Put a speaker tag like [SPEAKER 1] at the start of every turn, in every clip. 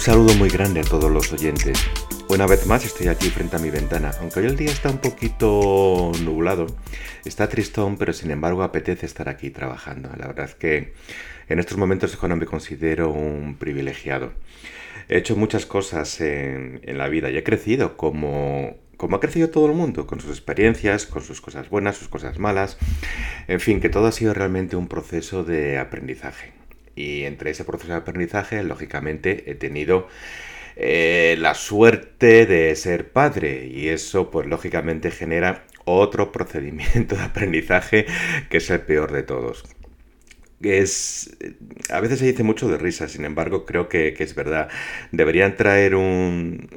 [SPEAKER 1] Un saludo muy grande a todos los oyentes. Una vez más estoy aquí frente a mi ventana, aunque hoy el día está un poquito nublado, está tristón, pero sin embargo apetece estar aquí trabajando. La verdad es que en estos momentos es cuando me considero un privilegiado. He hecho muchas cosas en, la vida y he crecido como, como ha crecido todo el mundo, con sus experiencias, con sus cosas buenas, sus cosas malas. En fin, que todo ha sido realmente un proceso de aprendizaje. Y entre ese proceso de aprendizaje, lógicamente, he tenido eh, la suerte de ser padre. Y eso, pues lógicamente, genera otro procedimiento de aprendizaje que es el peor de todos es a veces se dice mucho de risa, sin embargo creo que, es verdad. Deberían traer un,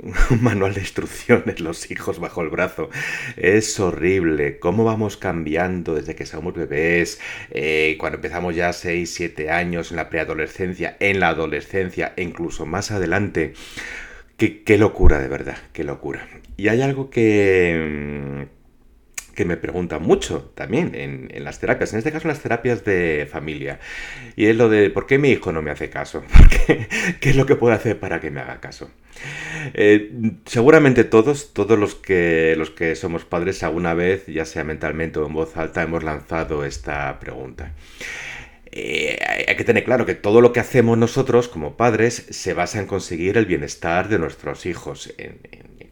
[SPEAKER 1] manual de instrucciones los hijos bajo el brazo. Es horrible cómo vamos cambiando desde que somos bebés, eh, cuando empezamos ya 6, 7 años en la preadolescencia, en la adolescencia e incluso más adelante. Qué, qué locura, de verdad, qué locura. Y hay algo que que me preguntan mucho también en, las terapias, en este caso en las terapias de familia. Y es lo de, ¿por qué mi hijo no me hace caso? ¿Qué, es lo que puedo hacer para que me haga caso? Eh, seguramente todos, todos los que, los que somos padres alguna vez, ya sea mentalmente o en voz alta, hemos lanzado esta pregunta. Eh, hay que tener claro que todo lo que hacemos nosotros como padres se basa en conseguir el bienestar de nuestros hijos, en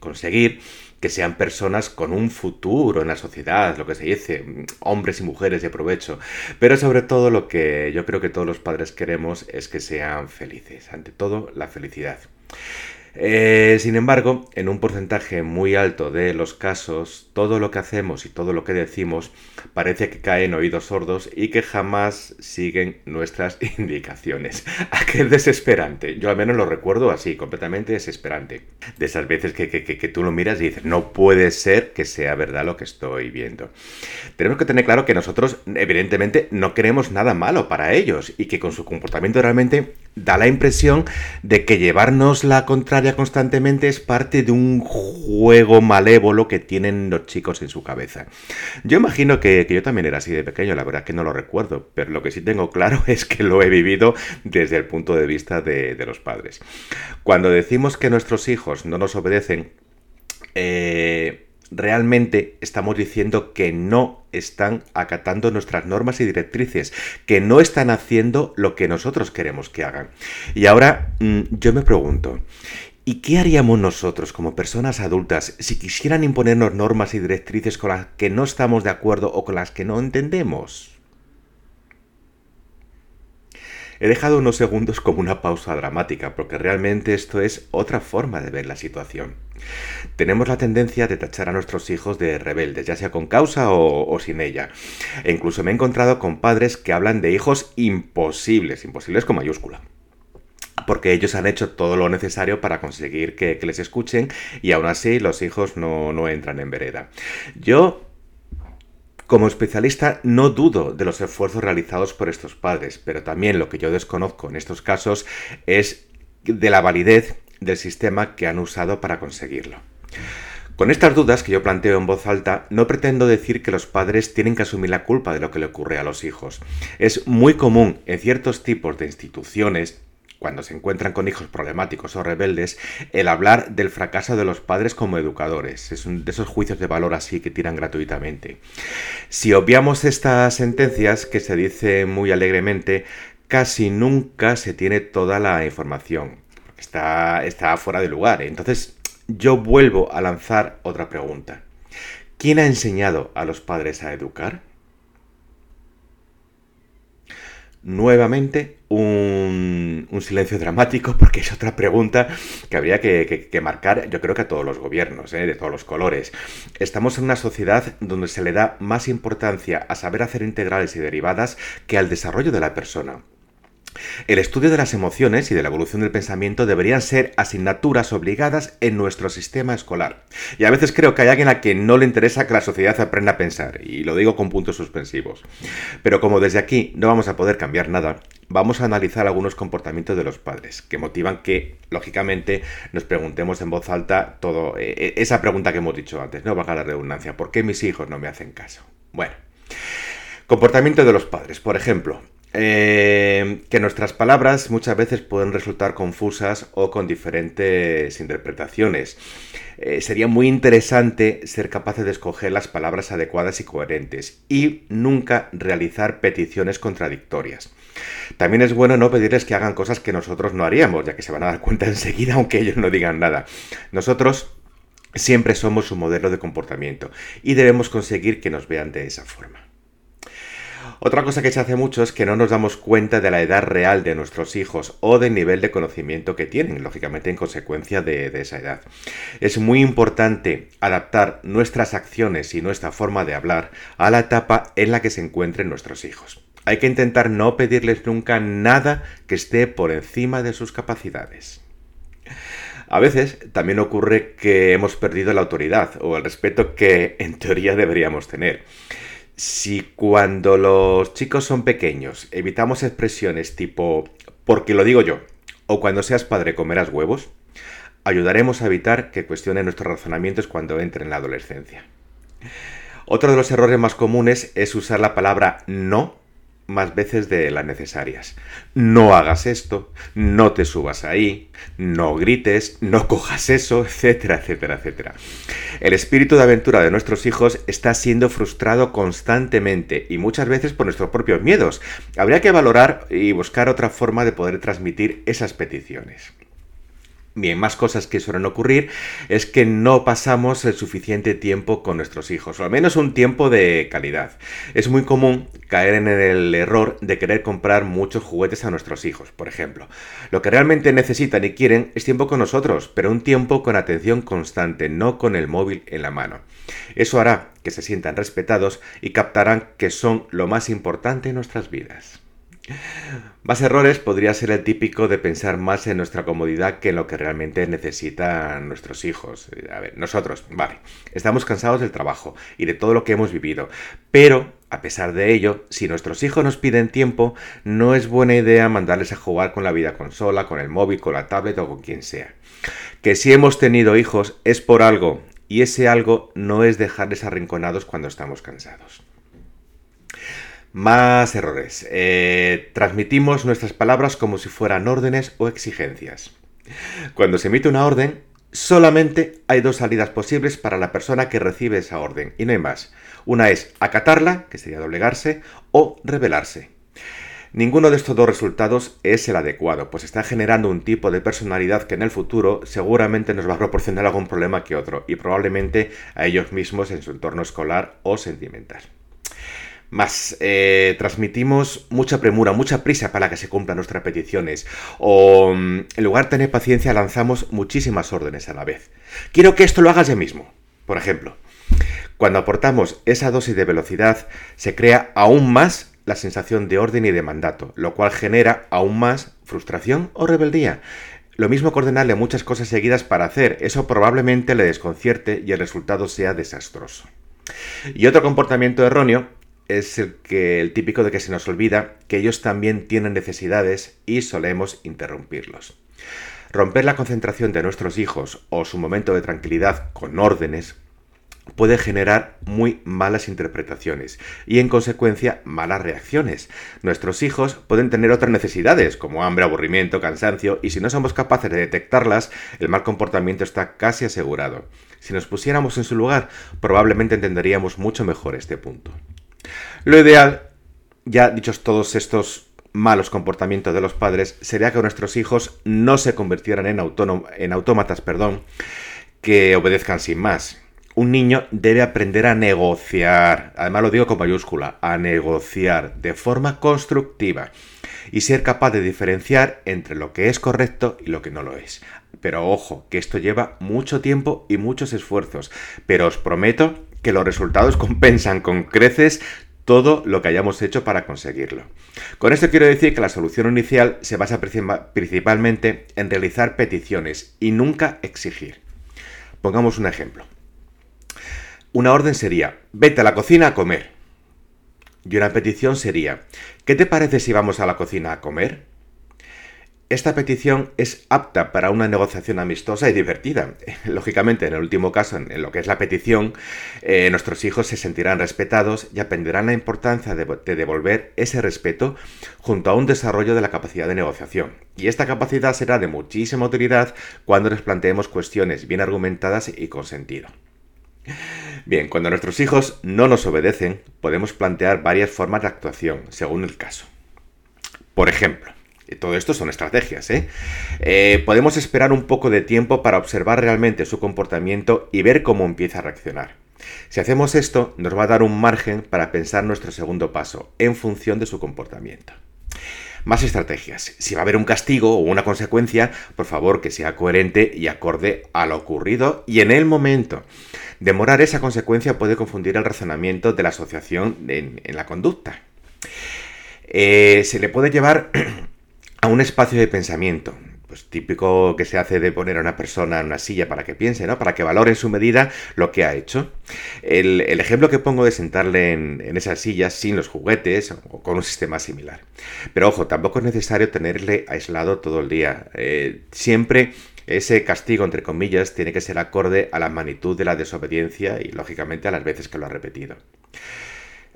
[SPEAKER 1] conseguir que sean personas con un futuro en la sociedad, lo que se dice, hombres y mujeres de provecho. Pero sobre todo lo que yo creo que todos los padres queremos es que sean felices. Ante todo, la felicidad. Eh, sin embargo, en un porcentaje muy alto de los casos, todo lo que hacemos y todo lo que decimos parece que cae en oídos sordos y que jamás siguen nuestras indicaciones. Aquel desesperante. Yo al menos lo recuerdo así, completamente desesperante. De esas veces que, que tú lo miras y dices, no puede ser que sea verdad lo que estoy viendo. Tenemos que tener claro que nosotros, evidentemente, no queremos nada malo para ellos y que con su comportamiento realmente da la impresión de que llevarnos la contraria constantemente es parte de un juego malévolo que tienen los chicos en su cabeza. Yo imagino que, yo también era así de pequeño, la verdad que no lo recuerdo, pero lo que sí tengo claro es que lo he vivido desde el punto de vista de, de los padres. Cuando decimos que nuestros hijos no nos obedecen, eh, realmente estamos diciendo que no están acatando nuestras normas y directrices, que no están haciendo lo que nosotros queremos que hagan. Y ahora mm, yo me pregunto, ¿Y qué haríamos nosotros como personas adultas si quisieran imponernos normas y directrices con las que no estamos de acuerdo o con las que no entendemos? He dejado unos segundos como una pausa dramática, porque realmente esto es otra forma de ver la situación. Tenemos la tendencia de tachar a nuestros hijos de rebeldes, ya sea con causa o, sin ella. E incluso me he encontrado con padres que hablan de hijos imposibles, imposibles con mayúscula porque ellos han hecho todo lo necesario para conseguir que, les escuchen y aún así los hijos no, no entran en vereda. Yo como especialista no dudo de los esfuerzos realizados por estos padres, pero también lo que yo desconozco en estos casos es de la validez del sistema que han usado para conseguirlo. Con estas dudas que yo planteo en voz alta, no pretendo decir que los padres tienen que asumir la culpa de lo que le ocurre a los hijos. Es muy común en ciertos tipos de instituciones cuando se encuentran con hijos problemáticos o rebeldes, el hablar del fracaso de los padres como educadores. Es de esos juicios de valor así que tiran gratuitamente. Si obviamos estas sentencias, que se dice muy alegremente, casi nunca se tiene toda la información. Está, está fuera de lugar. Entonces, yo vuelvo a lanzar otra pregunta. ¿Quién ha enseñado a los padres a educar? Nuevamente un, silencio dramático porque es otra pregunta que habría que, marcar yo creo que a todos los gobiernos, ¿eh? de todos los colores. Estamos en una sociedad donde se le da más importancia a saber hacer integrales y derivadas que al desarrollo de la persona. El estudio de las emociones y de la evolución del pensamiento deberían ser asignaturas obligadas en nuestro sistema escolar. Y a veces creo que hay alguien a quien no le interesa que la sociedad aprenda a pensar, y lo digo con puntos suspensivos. Pero como desde aquí no vamos a poder cambiar nada, vamos a analizar algunos comportamientos de los padres que motivan que, lógicamente, nos preguntemos en voz alta todo eh, eh, esa pregunta que hemos dicho antes, no baja la redundancia, ¿por qué mis hijos no me hacen caso? Bueno, comportamiento de los padres, por ejemplo, eh, que nuestras palabras muchas veces pueden resultar confusas o con diferentes interpretaciones. Eh, sería muy interesante ser capaces de escoger las palabras adecuadas y coherentes y nunca realizar peticiones contradictorias. También es bueno no pedirles que hagan cosas que nosotros no haríamos, ya que se van a dar cuenta enseguida aunque ellos no digan nada. Nosotros siempre somos su modelo de comportamiento y debemos conseguir que nos vean de esa forma. Otra cosa que se hace mucho es que no nos damos cuenta de la edad real de nuestros hijos o del nivel de conocimiento que tienen, lógicamente en consecuencia de, esa edad. Es muy importante adaptar nuestras acciones y nuestra forma de hablar a la etapa en la que se encuentren nuestros hijos. Hay que intentar no pedirles nunca nada que esté por encima de sus capacidades. A veces también ocurre que hemos perdido la autoridad o el respeto que en teoría deberíamos tener. Si cuando los chicos son pequeños evitamos expresiones tipo porque lo digo yo o cuando seas padre comerás huevos, ayudaremos a evitar que cuestionen nuestros razonamientos cuando entren en la adolescencia. Otro de los errores más comunes es usar la palabra no más veces de las necesarias. No hagas esto, no te subas ahí, no grites, no cojas eso, etcétera, etcétera, etcétera. El espíritu de aventura de nuestros hijos está siendo frustrado constantemente y muchas veces por nuestros propios miedos. Habría que valorar y buscar otra forma de poder transmitir esas peticiones. Bien, más cosas que suelen ocurrir es que no pasamos el suficiente tiempo con nuestros hijos, o al menos un tiempo de calidad. Es muy común caer en el error de querer comprar muchos juguetes a nuestros hijos, por ejemplo. Lo que realmente necesitan y quieren es tiempo con nosotros, pero un tiempo con atención constante, no con el móvil en la mano. Eso hará que se sientan respetados y captarán que son lo más importante en nuestras vidas. Más errores podría ser el típico de pensar más en nuestra comodidad que en lo que realmente necesitan nuestros hijos. A ver, nosotros, vale, estamos cansados del trabajo y de todo lo que hemos vivido, pero a pesar de ello, si nuestros hijos nos piden tiempo, no es buena idea mandarles a jugar con la vida consola, con el móvil, con la tablet o con quien sea. Que si hemos tenido hijos es por algo, y ese algo no es dejarles arrinconados cuando estamos cansados. Más errores. Eh, transmitimos nuestras palabras como si fueran órdenes o exigencias. Cuando se emite una orden, solamente hay dos salidas posibles para la persona que recibe esa orden, y no hay más. Una es acatarla, que sería doblegarse, o rebelarse. Ninguno de estos dos resultados es el adecuado, pues está generando un tipo de personalidad que en el futuro seguramente nos va a proporcionar algún problema que otro, y probablemente a ellos mismos en su entorno escolar o sentimental. Más, eh, transmitimos mucha premura, mucha prisa para que se cumplan nuestras peticiones. O mm, en lugar de tener paciencia, lanzamos muchísimas órdenes a la vez. Quiero que esto lo hagas ya mismo. Por ejemplo, cuando aportamos esa dosis de velocidad, se crea aún más la sensación de orden y de mandato, lo cual genera aún más frustración o rebeldía. Lo mismo que ordenarle muchas cosas seguidas para hacer, eso probablemente le desconcierte y el resultado sea desastroso. Y otro comportamiento erróneo es el, que, el típico de que se nos olvida que ellos también tienen necesidades y solemos interrumpirlos. Romper la concentración de nuestros hijos o su momento de tranquilidad con órdenes puede generar muy malas interpretaciones y en consecuencia malas reacciones. Nuestros hijos pueden tener otras necesidades como hambre, aburrimiento, cansancio y si no somos capaces de detectarlas, el mal comportamiento está casi asegurado. Si nos pusiéramos en su lugar, probablemente entenderíamos mucho mejor este punto. Lo ideal, ya dichos todos estos malos comportamientos de los padres, sería que nuestros hijos no se convirtieran en, en autómatas perdón, que obedezcan sin más. Un niño debe aprender a negociar, además lo digo con mayúscula, a negociar de forma constructiva y ser capaz de diferenciar entre lo que es correcto y lo que no lo es. Pero ojo, que esto lleva mucho tiempo y muchos esfuerzos, pero os prometo que los resultados compensan con creces todo lo que hayamos hecho para conseguirlo. Con esto quiero decir que la solución inicial se basa principalmente en realizar peticiones y nunca exigir. Pongamos un ejemplo. Una orden sería, vete a la cocina a comer. Y una petición sería, ¿qué te parece si vamos a la cocina a comer? Esta petición es apta para una negociación amistosa y divertida. Lógicamente, en el último caso, en lo que es la petición, eh, nuestros hijos se sentirán respetados y aprenderán la importancia de, devolver ese respeto junto a un desarrollo de la capacidad de negociación. Y esta capacidad será de muchísima utilidad cuando les planteemos cuestiones bien argumentadas y con sentido. Bien, cuando nuestros hijos no nos obedecen, podemos plantear varias formas de actuación, según el caso. Por ejemplo, todo esto son estrategias, ¿eh? ¿eh? Podemos esperar un poco de tiempo para observar realmente su comportamiento y ver cómo empieza a reaccionar. Si hacemos esto, nos va a dar un margen para pensar nuestro segundo paso, en función de su comportamiento. Más estrategias. Si va a haber un castigo o una consecuencia, por favor que sea coherente y acorde a lo ocurrido y en el momento. Demorar esa consecuencia puede confundir el razonamiento de la asociación en, la conducta. Eh, se le puede llevar a un espacio de pensamiento. Pues típico que se hace de poner a una persona en una silla para que piense, ¿no? Para que valore en su medida lo que ha hecho. El, ejemplo que pongo de sentarle en, esa silla sin los juguetes o con un sistema similar. Pero ojo, tampoco es necesario tenerle aislado todo el día. Eh, siempre ese castigo, entre comillas, tiene que ser acorde a la magnitud de la desobediencia y, lógicamente, a las veces que lo ha repetido.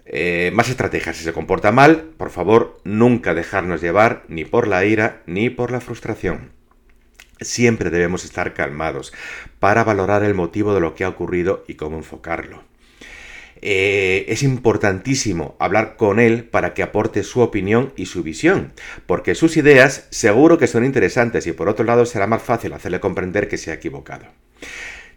[SPEAKER 1] Eh, más estrategias. Si se comporta mal, por favor, nunca dejarnos llevar ni por la ira ni por la frustración. Siempre debemos estar calmados para valorar el motivo de lo que ha ocurrido y cómo enfocarlo. Eh, es importantísimo hablar con él para que aporte su opinión y su visión, porque sus ideas seguro que son interesantes y por otro lado será más fácil hacerle comprender que se ha equivocado.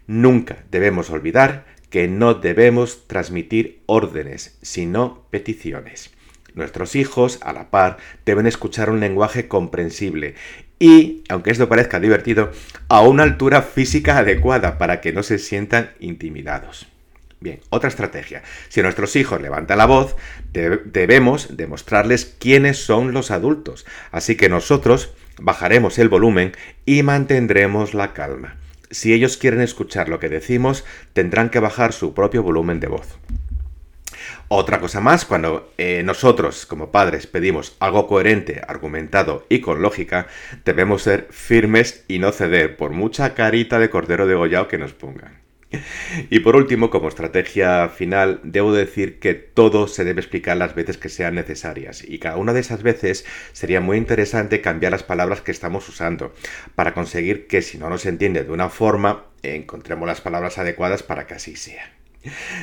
[SPEAKER 1] Nunca debemos olvidar que no debemos transmitir órdenes, sino peticiones. Nuestros hijos, a la par, deben escuchar un lenguaje comprensible y, aunque esto parezca divertido, a una altura física adecuada para que no se sientan intimidados. Bien, otra estrategia. Si nuestros hijos levantan la voz, debemos demostrarles quiénes son los adultos. Así que nosotros bajaremos el volumen y mantendremos la calma si ellos quieren escuchar lo que decimos, tendrán que bajar su propio volumen de voz. Otra cosa más, cuando eh, nosotros como padres pedimos algo coherente, argumentado y con lógica, debemos ser firmes y no ceder por mucha carita de cordero degollado que nos pongan. Y por último, como estrategia final, debo decir que todo se debe explicar las veces que sean necesarias y cada una de esas veces sería muy interesante cambiar las palabras que estamos usando para conseguir que si no nos entiende de una forma, encontremos las palabras adecuadas para que así sea.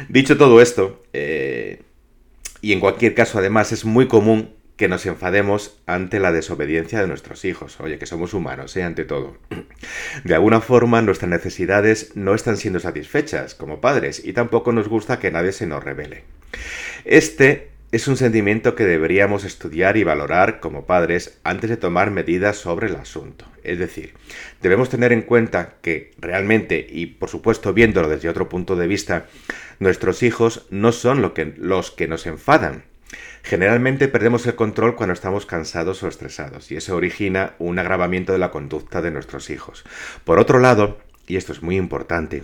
[SPEAKER 1] Dicho todo esto, eh, y en cualquier caso además es muy común que nos enfademos ante la desobediencia de nuestros hijos. Oye, que somos humanos, ¿eh? ante todo. De alguna forma, nuestras necesidades no están siendo satisfechas como padres y tampoco nos gusta que nadie se nos revele. Este es un sentimiento que deberíamos estudiar y valorar como padres antes de tomar medidas sobre el asunto. Es decir, debemos tener en cuenta que realmente, y por supuesto viéndolo desde otro punto de vista, nuestros hijos no son lo que, los que nos enfadan, Generalmente perdemos el control cuando estamos cansados o estresados y eso origina un agravamiento de la conducta de nuestros hijos. Por otro lado, y esto es muy importante,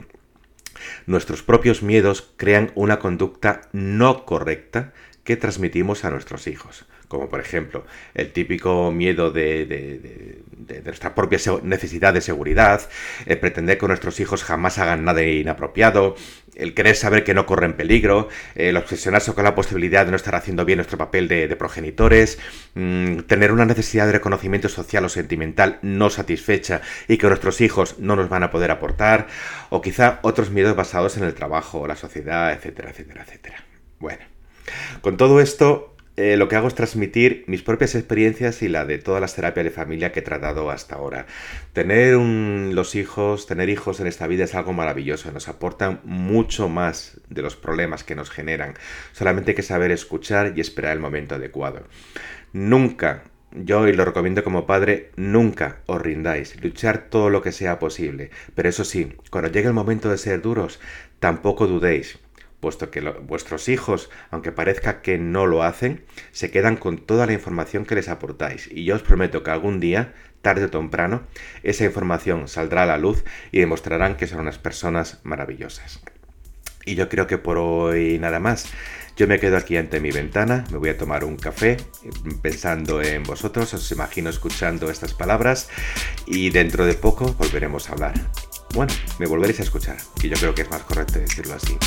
[SPEAKER 1] nuestros propios miedos crean una conducta no correcta que transmitimos a nuestros hijos como por ejemplo el típico miedo de, nuestra propia necesidad de seguridad, el pretender que nuestros hijos jamás hagan nada inapropiado, el querer saber que no corren peligro, el obsesionarse con la posibilidad de no estar haciendo bien nuestro papel de, progenitores, mm, tener una necesidad de reconocimiento social o sentimental no satisfecha y que nuestros hijos no nos van a poder aportar, o quizá otros miedos basados en el trabajo, la sociedad, etcétera, etcétera, etcétera. Bueno, con todo esto eh, lo que hago es transmitir mis propias experiencias y la de todas las terapias de familia que he tratado hasta ahora. Tener los hijos, tener hijos en esta vida es algo maravilloso, nos aportan mucho más de los problemas que nos generan. Solamente hay que saber escuchar y esperar el momento adecuado. Nunca, yo y lo recomiendo como padre, nunca os rindáis, luchar todo lo que sea posible. Pero eso sí, cuando llegue el momento de ser duros, tampoco dudéis puesto que vuestros hijos, aunque parezca que no lo hacen, se quedan con toda la información que les aportáis. Y yo os prometo que algún día, tarde o temprano, esa información saldrá a la luz y demostrarán que son unas personas maravillosas. Y yo creo que por hoy nada más. Yo me quedo aquí ante mi ventana, me voy a tomar un café pensando en vosotros, os imagino escuchando estas palabras y dentro de poco volveremos a hablar. Bueno, me volveréis a escuchar, y yo creo que es más correcto decirlo así.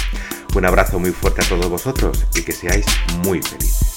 [SPEAKER 1] Un abrazo muy fuerte a todos vosotros y que seáis muy felices.